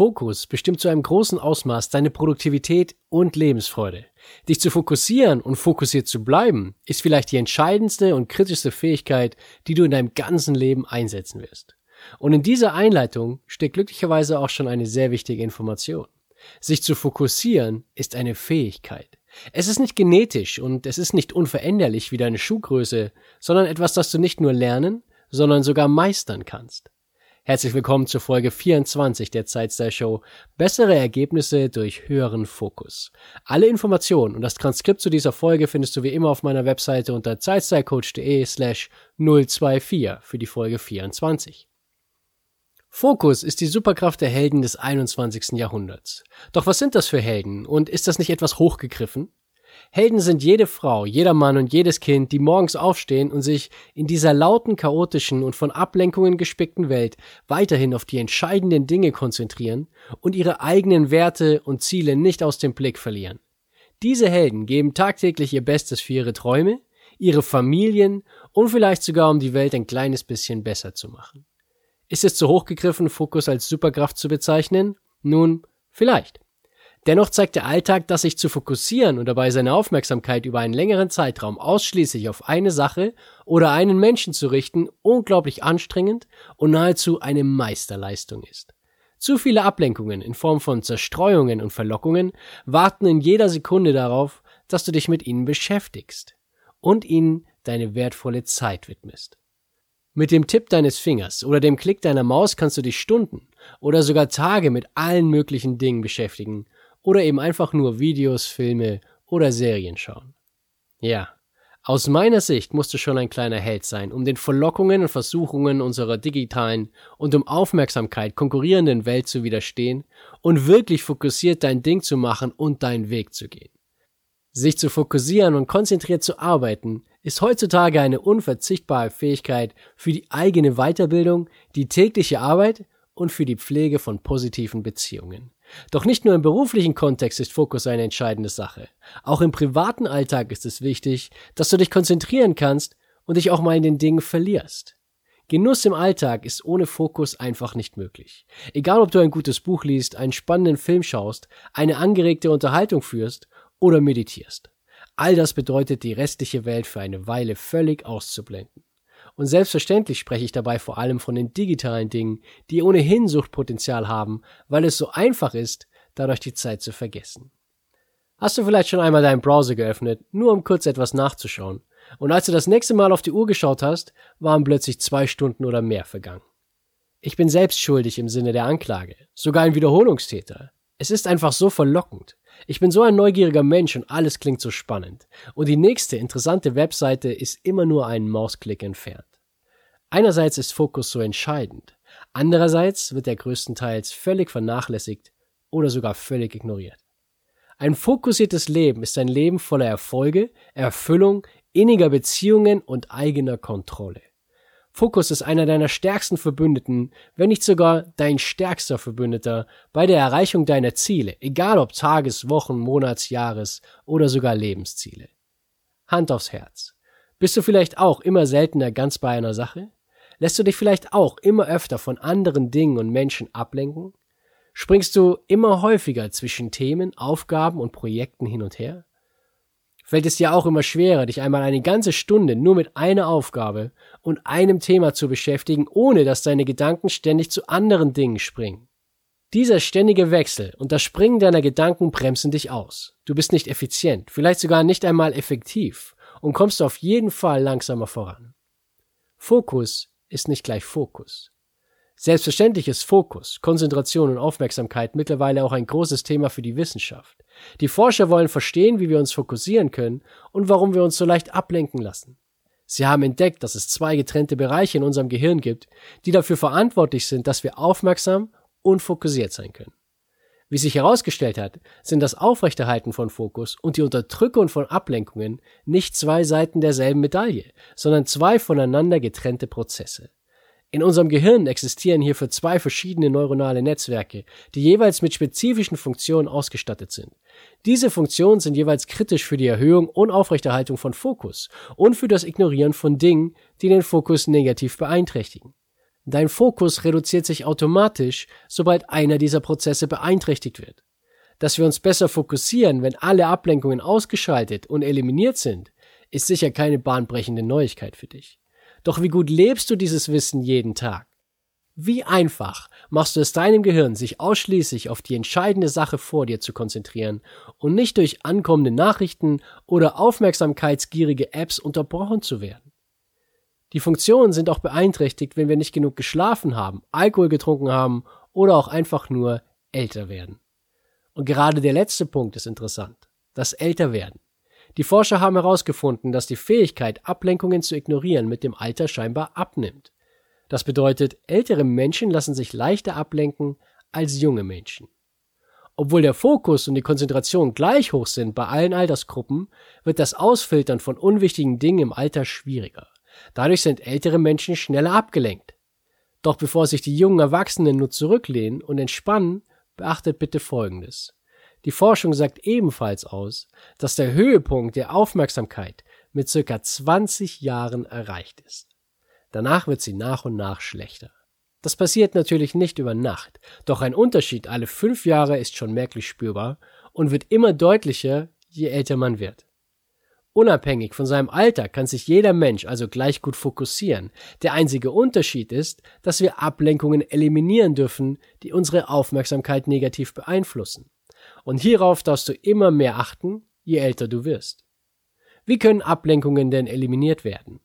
Fokus bestimmt zu einem großen Ausmaß deine Produktivität und Lebensfreude. Dich zu fokussieren und fokussiert zu bleiben, ist vielleicht die entscheidendste und kritischste Fähigkeit, die du in deinem ganzen Leben einsetzen wirst. Und in dieser Einleitung steckt glücklicherweise auch schon eine sehr wichtige Information. Sich zu fokussieren ist eine Fähigkeit. Es ist nicht genetisch und es ist nicht unveränderlich wie deine Schuhgröße, sondern etwas, das du nicht nur lernen, sondern sogar meistern kannst. Herzlich willkommen zur Folge 24 der Zeitstyle Show. Bessere Ergebnisse durch höheren Fokus. Alle Informationen und das Transkript zu dieser Folge findest du wie immer auf meiner Webseite unter zeitstylecoach.de slash 024 für die Folge 24. Fokus ist die Superkraft der Helden des 21. Jahrhunderts. Doch was sind das für Helden und ist das nicht etwas hochgegriffen? Helden sind jede Frau, jeder Mann und jedes Kind, die morgens aufstehen und sich in dieser lauten, chaotischen und von Ablenkungen gespickten Welt weiterhin auf die entscheidenden Dinge konzentrieren und ihre eigenen Werte und Ziele nicht aus dem Blick verlieren. Diese Helden geben tagtäglich ihr Bestes für ihre Träume, ihre Familien und vielleicht sogar um die Welt ein kleines bisschen besser zu machen. Ist es zu hochgegriffen, Fokus als Superkraft zu bezeichnen? Nun, vielleicht. Dennoch zeigt der Alltag, dass sich zu fokussieren und dabei seine Aufmerksamkeit über einen längeren Zeitraum ausschließlich auf eine Sache oder einen Menschen zu richten, unglaublich anstrengend und nahezu eine Meisterleistung ist. Zu viele Ablenkungen in Form von Zerstreuungen und Verlockungen warten in jeder Sekunde darauf, dass du dich mit ihnen beschäftigst und ihnen deine wertvolle Zeit widmest. Mit dem Tipp deines Fingers oder dem Klick deiner Maus kannst du dich Stunden oder sogar Tage mit allen möglichen Dingen beschäftigen oder eben einfach nur Videos, Filme oder Serien schauen. Ja, aus meiner Sicht musst du schon ein kleiner Held sein, um den Verlockungen und Versuchungen unserer digitalen und um Aufmerksamkeit konkurrierenden Welt zu widerstehen und wirklich fokussiert dein Ding zu machen und deinen Weg zu gehen. Sich zu fokussieren und konzentriert zu arbeiten ist heutzutage eine unverzichtbare Fähigkeit für die eigene Weiterbildung, die tägliche Arbeit und für die Pflege von positiven Beziehungen. Doch nicht nur im beruflichen Kontext ist Fokus eine entscheidende Sache. Auch im privaten Alltag ist es wichtig, dass du dich konzentrieren kannst und dich auch mal in den Dingen verlierst. Genuss im Alltag ist ohne Fokus einfach nicht möglich. Egal ob du ein gutes Buch liest, einen spannenden Film schaust, eine angeregte Unterhaltung führst oder meditierst. All das bedeutet, die restliche Welt für eine Weile völlig auszublenden. Und selbstverständlich spreche ich dabei vor allem von den digitalen Dingen, die ohnehin Suchtpotenzial haben, weil es so einfach ist, dadurch die Zeit zu vergessen. Hast du vielleicht schon einmal deinen Browser geöffnet, nur um kurz etwas nachzuschauen, und als du das nächste Mal auf die Uhr geschaut hast, waren plötzlich zwei Stunden oder mehr vergangen. Ich bin selbst schuldig im Sinne der Anklage, sogar ein Wiederholungstäter. Es ist einfach so verlockend. Ich bin so ein neugieriger Mensch und alles klingt so spannend. Und die nächste interessante Webseite ist immer nur einen Mausklick entfernt. Einerseits ist Fokus so entscheidend, andererseits wird er größtenteils völlig vernachlässigt oder sogar völlig ignoriert. Ein fokussiertes Leben ist ein Leben voller Erfolge, Erfüllung, inniger Beziehungen und eigener Kontrolle. Fokus ist einer deiner stärksten Verbündeten, wenn nicht sogar dein stärkster Verbündeter bei der Erreichung deiner Ziele, egal ob Tages-, Wochen-, Monats-, Jahres- oder sogar Lebensziele. Hand aufs Herz. Bist du vielleicht auch immer seltener ganz bei einer Sache? Lässt du dich vielleicht auch immer öfter von anderen Dingen und Menschen ablenken? Springst du immer häufiger zwischen Themen, Aufgaben und Projekten hin und her? Fällt es dir auch immer schwerer, dich einmal eine ganze Stunde nur mit einer Aufgabe und einem Thema zu beschäftigen, ohne dass deine Gedanken ständig zu anderen Dingen springen? Dieser ständige Wechsel und das Springen deiner Gedanken bremsen dich aus. Du bist nicht effizient, vielleicht sogar nicht einmal effektiv und kommst auf jeden Fall langsamer voran. Fokus ist nicht gleich Fokus. Selbstverständlich ist Fokus, Konzentration und Aufmerksamkeit mittlerweile auch ein großes Thema für die Wissenschaft. Die Forscher wollen verstehen, wie wir uns fokussieren können und warum wir uns so leicht ablenken lassen. Sie haben entdeckt, dass es zwei getrennte Bereiche in unserem Gehirn gibt, die dafür verantwortlich sind, dass wir aufmerksam und fokussiert sein können. Wie sich herausgestellt hat, sind das Aufrechterhalten von Fokus und die Unterdrückung von Ablenkungen nicht zwei Seiten derselben Medaille, sondern zwei voneinander getrennte Prozesse. In unserem Gehirn existieren hierfür zwei verschiedene neuronale Netzwerke, die jeweils mit spezifischen Funktionen ausgestattet sind. Diese Funktionen sind jeweils kritisch für die Erhöhung und Aufrechterhaltung von Fokus und für das Ignorieren von Dingen, die den Fokus negativ beeinträchtigen. Dein Fokus reduziert sich automatisch, sobald einer dieser Prozesse beeinträchtigt wird. Dass wir uns besser fokussieren, wenn alle Ablenkungen ausgeschaltet und eliminiert sind, ist sicher keine bahnbrechende Neuigkeit für dich. Doch wie gut lebst du dieses Wissen jeden Tag? Wie einfach machst du es deinem Gehirn, sich ausschließlich auf die entscheidende Sache vor dir zu konzentrieren und nicht durch ankommende Nachrichten oder aufmerksamkeitsgierige Apps unterbrochen zu werden? Die Funktionen sind auch beeinträchtigt, wenn wir nicht genug geschlafen haben, Alkohol getrunken haben oder auch einfach nur älter werden. Und gerade der letzte Punkt ist interessant. Das Älterwerden. Die Forscher haben herausgefunden, dass die Fähigkeit, Ablenkungen zu ignorieren, mit dem Alter scheinbar abnimmt. Das bedeutet, ältere Menschen lassen sich leichter ablenken als junge Menschen. Obwohl der Fokus und die Konzentration gleich hoch sind bei allen Altersgruppen, wird das Ausfiltern von unwichtigen Dingen im Alter schwieriger. Dadurch sind ältere Menschen schneller abgelenkt. Doch bevor sich die jungen Erwachsenen nur zurücklehnen und entspannen, beachtet bitte Folgendes. Die Forschung sagt ebenfalls aus, dass der Höhepunkt der Aufmerksamkeit mit circa 20 Jahren erreicht ist. Danach wird sie nach und nach schlechter. Das passiert natürlich nicht über Nacht, doch ein Unterschied alle fünf Jahre ist schon merklich spürbar und wird immer deutlicher, je älter man wird. Unabhängig von seinem Alter kann sich jeder Mensch also gleich gut fokussieren. Der einzige Unterschied ist, dass wir Ablenkungen eliminieren dürfen, die unsere Aufmerksamkeit negativ beeinflussen. Und hierauf darfst du immer mehr achten, je älter du wirst. Wie können Ablenkungen denn eliminiert werden?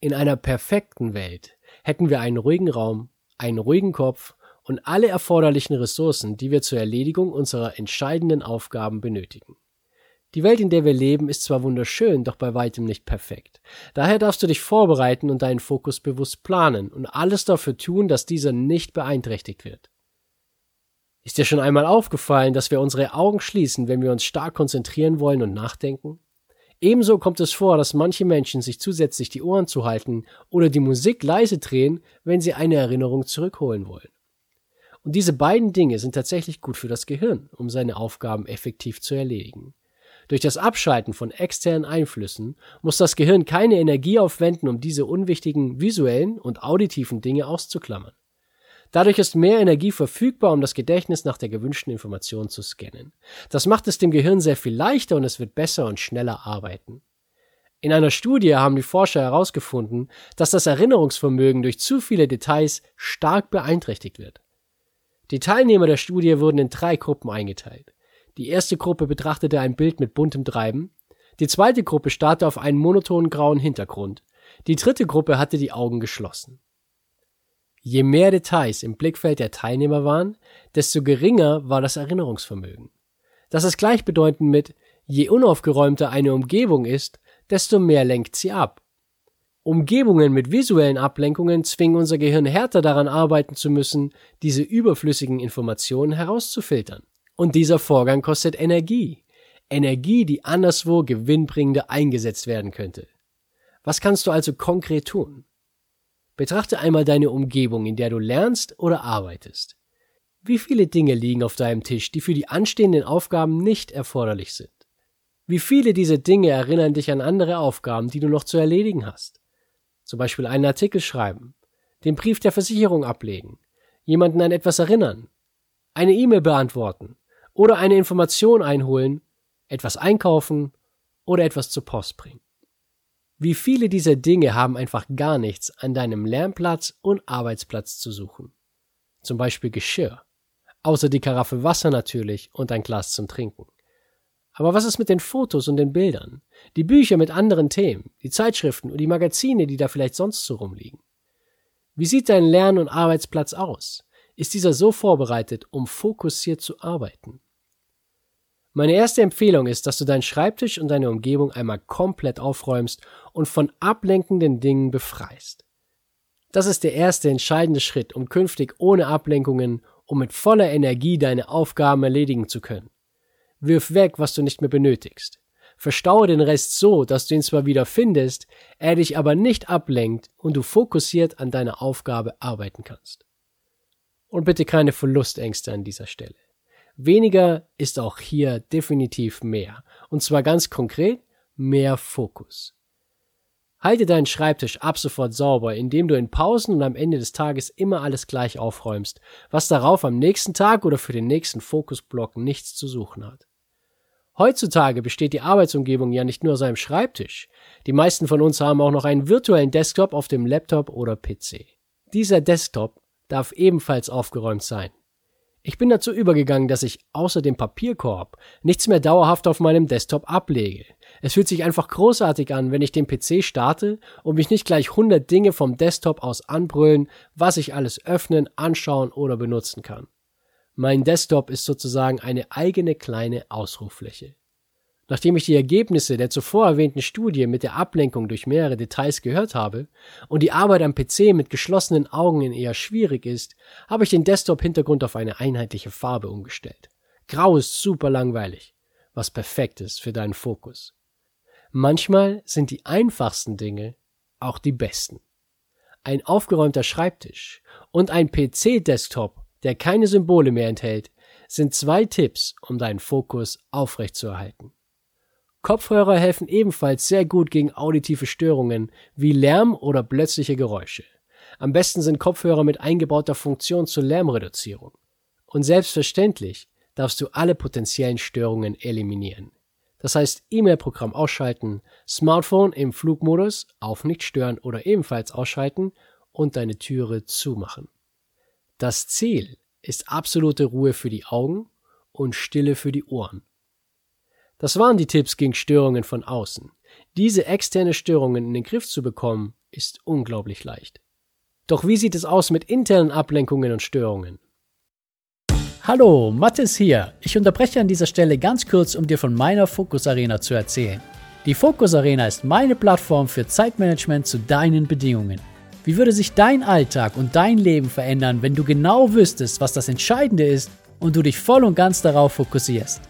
In einer perfekten Welt hätten wir einen ruhigen Raum, einen ruhigen Kopf und alle erforderlichen Ressourcen, die wir zur Erledigung unserer entscheidenden Aufgaben benötigen. Die Welt, in der wir leben, ist zwar wunderschön, doch bei weitem nicht perfekt. Daher darfst du dich vorbereiten und deinen Fokus bewusst planen und alles dafür tun, dass dieser nicht beeinträchtigt wird. Ist dir schon einmal aufgefallen, dass wir unsere Augen schließen, wenn wir uns stark konzentrieren wollen und nachdenken? Ebenso kommt es vor, dass manche Menschen sich zusätzlich die Ohren zu halten oder die Musik leise drehen, wenn sie eine Erinnerung zurückholen wollen. Und diese beiden Dinge sind tatsächlich gut für das Gehirn, um seine Aufgaben effektiv zu erledigen. Durch das Abschalten von externen Einflüssen muss das Gehirn keine Energie aufwenden, um diese unwichtigen visuellen und auditiven Dinge auszuklammern. Dadurch ist mehr Energie verfügbar, um das Gedächtnis nach der gewünschten Information zu scannen. Das macht es dem Gehirn sehr viel leichter und es wird besser und schneller arbeiten. In einer Studie haben die Forscher herausgefunden, dass das Erinnerungsvermögen durch zu viele Details stark beeinträchtigt wird. Die Teilnehmer der Studie wurden in drei Gruppen eingeteilt. Die erste Gruppe betrachtete ein Bild mit buntem Treiben. Die zweite Gruppe starrte auf einen monotonen grauen Hintergrund. Die dritte Gruppe hatte die Augen geschlossen. Je mehr Details im Blickfeld der Teilnehmer waren, desto geringer war das Erinnerungsvermögen. Das ist gleichbedeutend mit je unaufgeräumter eine Umgebung ist, desto mehr lenkt sie ab. Umgebungen mit visuellen Ablenkungen zwingen unser Gehirn härter daran arbeiten zu müssen, diese überflüssigen Informationen herauszufiltern. Und dieser Vorgang kostet Energie. Energie, die anderswo gewinnbringender eingesetzt werden könnte. Was kannst du also konkret tun? Betrachte einmal deine Umgebung, in der du lernst oder arbeitest. Wie viele Dinge liegen auf deinem Tisch, die für die anstehenden Aufgaben nicht erforderlich sind? Wie viele dieser Dinge erinnern dich an andere Aufgaben, die du noch zu erledigen hast? Zum Beispiel einen Artikel schreiben, den Brief der Versicherung ablegen, jemanden an etwas erinnern, eine E-Mail beantworten, oder eine Information einholen, etwas einkaufen oder etwas zur Post bringen. Wie viele dieser Dinge haben einfach gar nichts an deinem Lernplatz und Arbeitsplatz zu suchen? Zum Beispiel Geschirr. Außer die Karaffe Wasser natürlich und ein Glas zum Trinken. Aber was ist mit den Fotos und den Bildern? Die Bücher mit anderen Themen, die Zeitschriften und die Magazine, die da vielleicht sonst so rumliegen? Wie sieht dein Lern- und Arbeitsplatz aus? ist dieser so vorbereitet, um fokussiert zu arbeiten. Meine erste Empfehlung ist, dass du deinen Schreibtisch und deine Umgebung einmal komplett aufräumst und von ablenkenden Dingen befreist. Das ist der erste entscheidende Schritt, um künftig ohne Ablenkungen um mit voller Energie deine Aufgaben erledigen zu können. Wirf weg, was du nicht mehr benötigst. Verstaue den Rest so, dass du ihn zwar wieder findest, er dich aber nicht ablenkt und du fokussiert an deiner Aufgabe arbeiten kannst. Und bitte keine Verlustängste an dieser Stelle. Weniger ist auch hier definitiv mehr. Und zwar ganz konkret mehr Fokus. Halte deinen Schreibtisch ab sofort sauber, indem du in Pausen und am Ende des Tages immer alles gleich aufräumst, was darauf am nächsten Tag oder für den nächsten Fokusblock nichts zu suchen hat. Heutzutage besteht die Arbeitsumgebung ja nicht nur aus einem Schreibtisch. Die meisten von uns haben auch noch einen virtuellen Desktop auf dem Laptop oder PC. Dieser Desktop darf ebenfalls aufgeräumt sein. Ich bin dazu übergegangen, dass ich außer dem Papierkorb nichts mehr dauerhaft auf meinem Desktop ablege. Es fühlt sich einfach großartig an, wenn ich den PC starte und mich nicht gleich 100 Dinge vom Desktop aus anbrüllen, was ich alles öffnen, anschauen oder benutzen kann. Mein Desktop ist sozusagen eine eigene kleine Ausruffläche. Nachdem ich die Ergebnisse der zuvor erwähnten Studie mit der Ablenkung durch mehrere Details gehört habe und die Arbeit am PC mit geschlossenen Augen eher schwierig ist, habe ich den Desktop-Hintergrund auf eine einheitliche Farbe umgestellt. Grau ist super langweilig, was perfekt ist für deinen Fokus. Manchmal sind die einfachsten Dinge auch die besten. Ein aufgeräumter Schreibtisch und ein PC-Desktop, der keine Symbole mehr enthält, sind zwei Tipps, um deinen Fokus aufrechtzuerhalten. Kopfhörer helfen ebenfalls sehr gut gegen auditive Störungen wie Lärm oder plötzliche Geräusche. Am besten sind Kopfhörer mit eingebauter Funktion zur Lärmreduzierung. Und selbstverständlich darfst du alle potenziellen Störungen eliminieren. Das heißt E-Mail-Programm ausschalten, Smartphone im Flugmodus auf nicht stören oder ebenfalls ausschalten und deine Türe zumachen. Das Ziel ist absolute Ruhe für die Augen und Stille für die Ohren. Das waren die Tipps gegen Störungen von außen. Diese externe Störungen in den Griff zu bekommen, ist unglaublich leicht. Doch wie sieht es aus mit internen Ablenkungen und Störungen? Hallo, Mathis hier. Ich unterbreche an dieser Stelle ganz kurz, um dir von meiner Focus Arena zu erzählen. Die Focus Arena ist meine Plattform für Zeitmanagement zu deinen Bedingungen. Wie würde sich dein Alltag und dein Leben verändern, wenn du genau wüsstest, was das Entscheidende ist und du dich voll und ganz darauf fokussierst?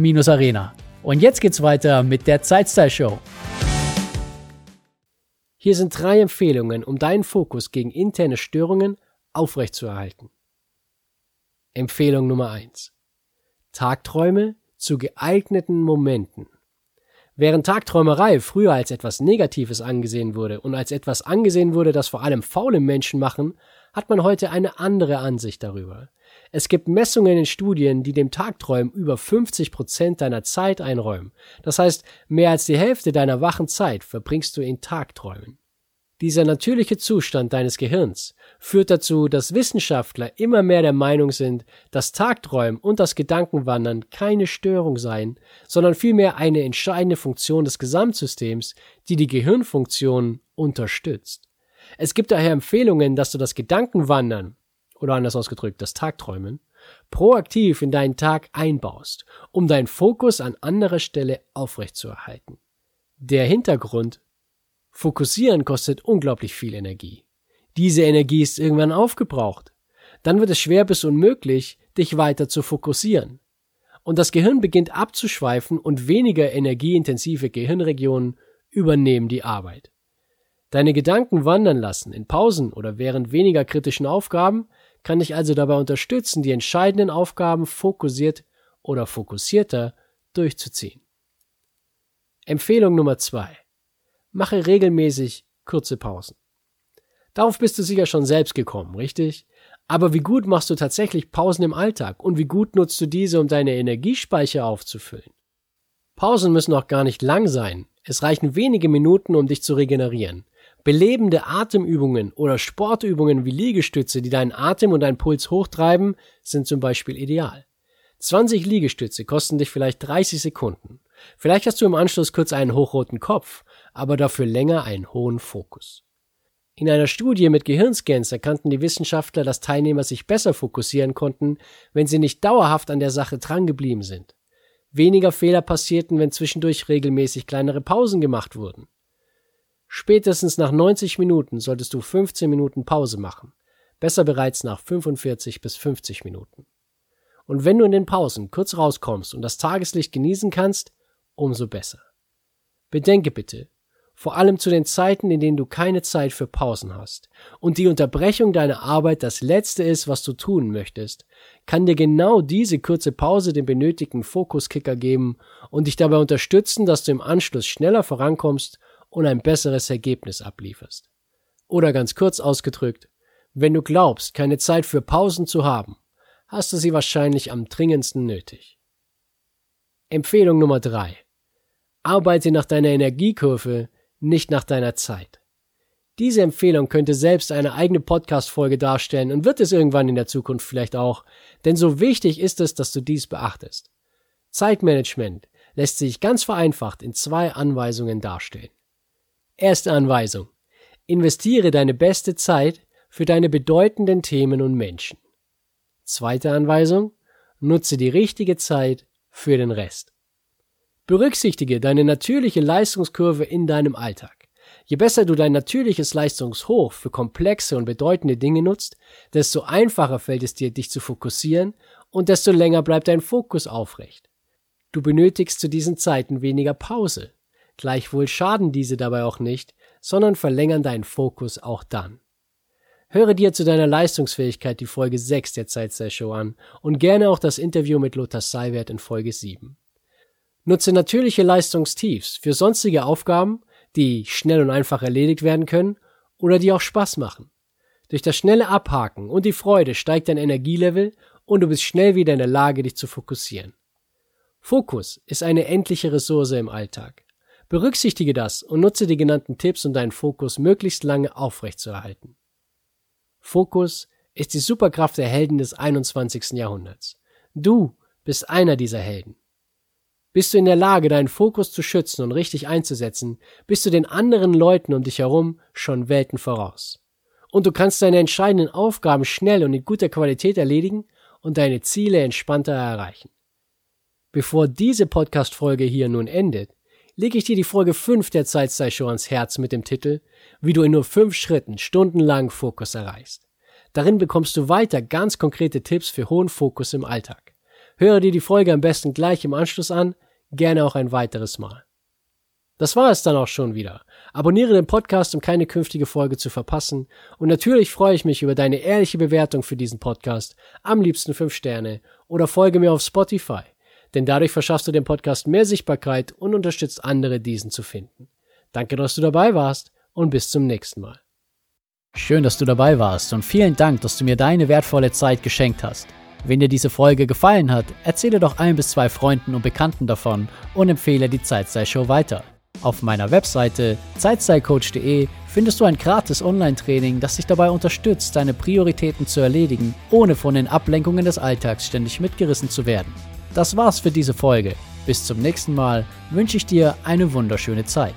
zeitstylecoach.de-fokus-arena. Und jetzt geht's weiter mit der Zeitstyle Show. Hier sind drei Empfehlungen, um deinen Fokus gegen interne Störungen aufrechtzuerhalten. Empfehlung Nummer 1. Tagträume zu geeigneten Momenten. Während Tagträumerei früher als etwas Negatives angesehen wurde und als etwas angesehen wurde, das vor allem faule Menschen machen, hat man heute eine andere Ansicht darüber. Es gibt Messungen in Studien, die dem Tagträumen über 50 Prozent deiner Zeit einräumen. Das heißt, mehr als die Hälfte deiner wachen Zeit verbringst du in Tagträumen. Dieser natürliche Zustand deines Gehirns führt dazu, dass Wissenschaftler immer mehr der Meinung sind, dass Tagträumen und das Gedankenwandern keine Störung seien, sondern vielmehr eine entscheidende Funktion des Gesamtsystems, die die Gehirnfunktionen unterstützt. Es gibt daher Empfehlungen, dass du das Gedankenwandern oder anders ausgedrückt das Tagträumen, proaktiv in deinen Tag einbaust, um deinen Fokus an anderer Stelle aufrechtzuerhalten. Der Hintergrund Fokussieren kostet unglaublich viel Energie. Diese Energie ist irgendwann aufgebraucht. Dann wird es schwer bis unmöglich, dich weiter zu fokussieren. Und das Gehirn beginnt abzuschweifen und weniger energieintensive Gehirnregionen übernehmen die Arbeit. Deine Gedanken wandern lassen in Pausen oder während weniger kritischen Aufgaben kann dich also dabei unterstützen, die entscheidenden Aufgaben fokussiert oder fokussierter durchzuziehen. Empfehlung Nummer zwei: Mache regelmäßig kurze Pausen. Darauf bist du sicher schon selbst gekommen, richtig? Aber wie gut machst du tatsächlich Pausen im Alltag und wie gut nutzt du diese, um deine Energiespeicher aufzufüllen? Pausen müssen auch gar nicht lang sein. Es reichen wenige Minuten, um dich zu regenerieren. Belebende Atemübungen oder Sportübungen wie Liegestütze, die deinen Atem und deinen Puls hochtreiben, sind zum Beispiel ideal. 20 Liegestütze kosten dich vielleicht 30 Sekunden. Vielleicht hast du im Anschluss kurz einen hochroten Kopf, aber dafür länger einen hohen Fokus. In einer Studie mit Gehirnscans erkannten die Wissenschaftler, dass Teilnehmer sich besser fokussieren konnten, wenn sie nicht dauerhaft an der Sache drangeblieben sind. Weniger Fehler passierten, wenn zwischendurch regelmäßig kleinere Pausen gemacht wurden. Spätestens nach 90 Minuten solltest du 15 Minuten Pause machen. Besser bereits nach 45 bis 50 Minuten. Und wenn du in den Pausen kurz rauskommst und das Tageslicht genießen kannst, umso besser. Bedenke bitte, vor allem zu den Zeiten, in denen du keine Zeit für Pausen hast und die Unterbrechung deiner Arbeit das Letzte ist, was du tun möchtest, kann dir genau diese kurze Pause den benötigten Fokuskicker geben und dich dabei unterstützen, dass du im Anschluss schneller vorankommst und ein besseres Ergebnis ablieferst. Oder ganz kurz ausgedrückt, wenn du glaubst, keine Zeit für Pausen zu haben, hast du sie wahrscheinlich am dringendsten nötig. Empfehlung Nummer drei: Arbeite nach deiner Energiekurve, nicht nach deiner Zeit. Diese Empfehlung könnte selbst eine eigene Podcast-Folge darstellen und wird es irgendwann in der Zukunft vielleicht auch, denn so wichtig ist es, dass du dies beachtest. Zeitmanagement lässt sich ganz vereinfacht in zwei Anweisungen darstellen. Erste Anweisung. Investiere deine beste Zeit für deine bedeutenden Themen und Menschen. Zweite Anweisung. Nutze die richtige Zeit für den Rest. Berücksichtige deine natürliche Leistungskurve in deinem Alltag. Je besser du dein natürliches Leistungshoch für komplexe und bedeutende Dinge nutzt, desto einfacher fällt es dir, dich zu fokussieren und desto länger bleibt dein Fokus aufrecht. Du benötigst zu diesen Zeiten weniger Pause, Gleichwohl schaden diese dabei auch nicht, sondern verlängern deinen Fokus auch dann. Höre dir zu deiner Leistungsfähigkeit die Folge 6 der Zeitshow an und gerne auch das Interview mit Lothar Seiwert in Folge 7. Nutze natürliche Leistungstiefs für sonstige Aufgaben, die schnell und einfach erledigt werden können oder die auch Spaß machen. Durch das schnelle Abhaken und die Freude steigt dein Energielevel und du bist schnell wieder in der Lage, dich zu fokussieren. Fokus ist eine endliche Ressource im Alltag. Berücksichtige das und nutze die genannten Tipps, um deinen Fokus möglichst lange aufrechtzuerhalten. Fokus ist die Superkraft der Helden des 21. Jahrhunderts. Du bist einer dieser Helden. Bist du in der Lage, deinen Fokus zu schützen und richtig einzusetzen, bist du den anderen Leuten um dich herum schon Welten voraus. Und du kannst deine entscheidenden Aufgaben schnell und in guter Qualität erledigen und deine Ziele entspannter erreichen. Bevor diese Podcast-Folge hier nun endet, lege ich dir die Folge 5 der Zeitshow ans Herz mit dem Titel Wie du in nur 5 Schritten stundenlang Fokus erreichst. Darin bekommst du weiter ganz konkrete Tipps für hohen Fokus im Alltag. Höre dir die Folge am besten gleich im Anschluss an, gerne auch ein weiteres Mal. Das war es dann auch schon wieder. Abonniere den Podcast, um keine künftige Folge zu verpassen. Und natürlich freue ich mich über deine ehrliche Bewertung für diesen Podcast, am liebsten 5 Sterne, oder folge mir auf Spotify denn dadurch verschaffst du dem Podcast mehr Sichtbarkeit und unterstützt andere, diesen zu finden. Danke, dass du dabei warst und bis zum nächsten Mal. Schön, dass du dabei warst und vielen Dank, dass du mir deine wertvolle Zeit geschenkt hast. Wenn dir diese Folge gefallen hat, erzähle doch ein bis zwei Freunden und Bekannten davon und empfehle die Zeitstyle-Show weiter. Auf meiner Webseite zeitstylecoach.de findest du ein gratis Online-Training, das dich dabei unterstützt, deine Prioritäten zu erledigen, ohne von den Ablenkungen des Alltags ständig mitgerissen zu werden. Das war's für diese Folge. Bis zum nächsten Mal wünsche ich dir eine wunderschöne Zeit.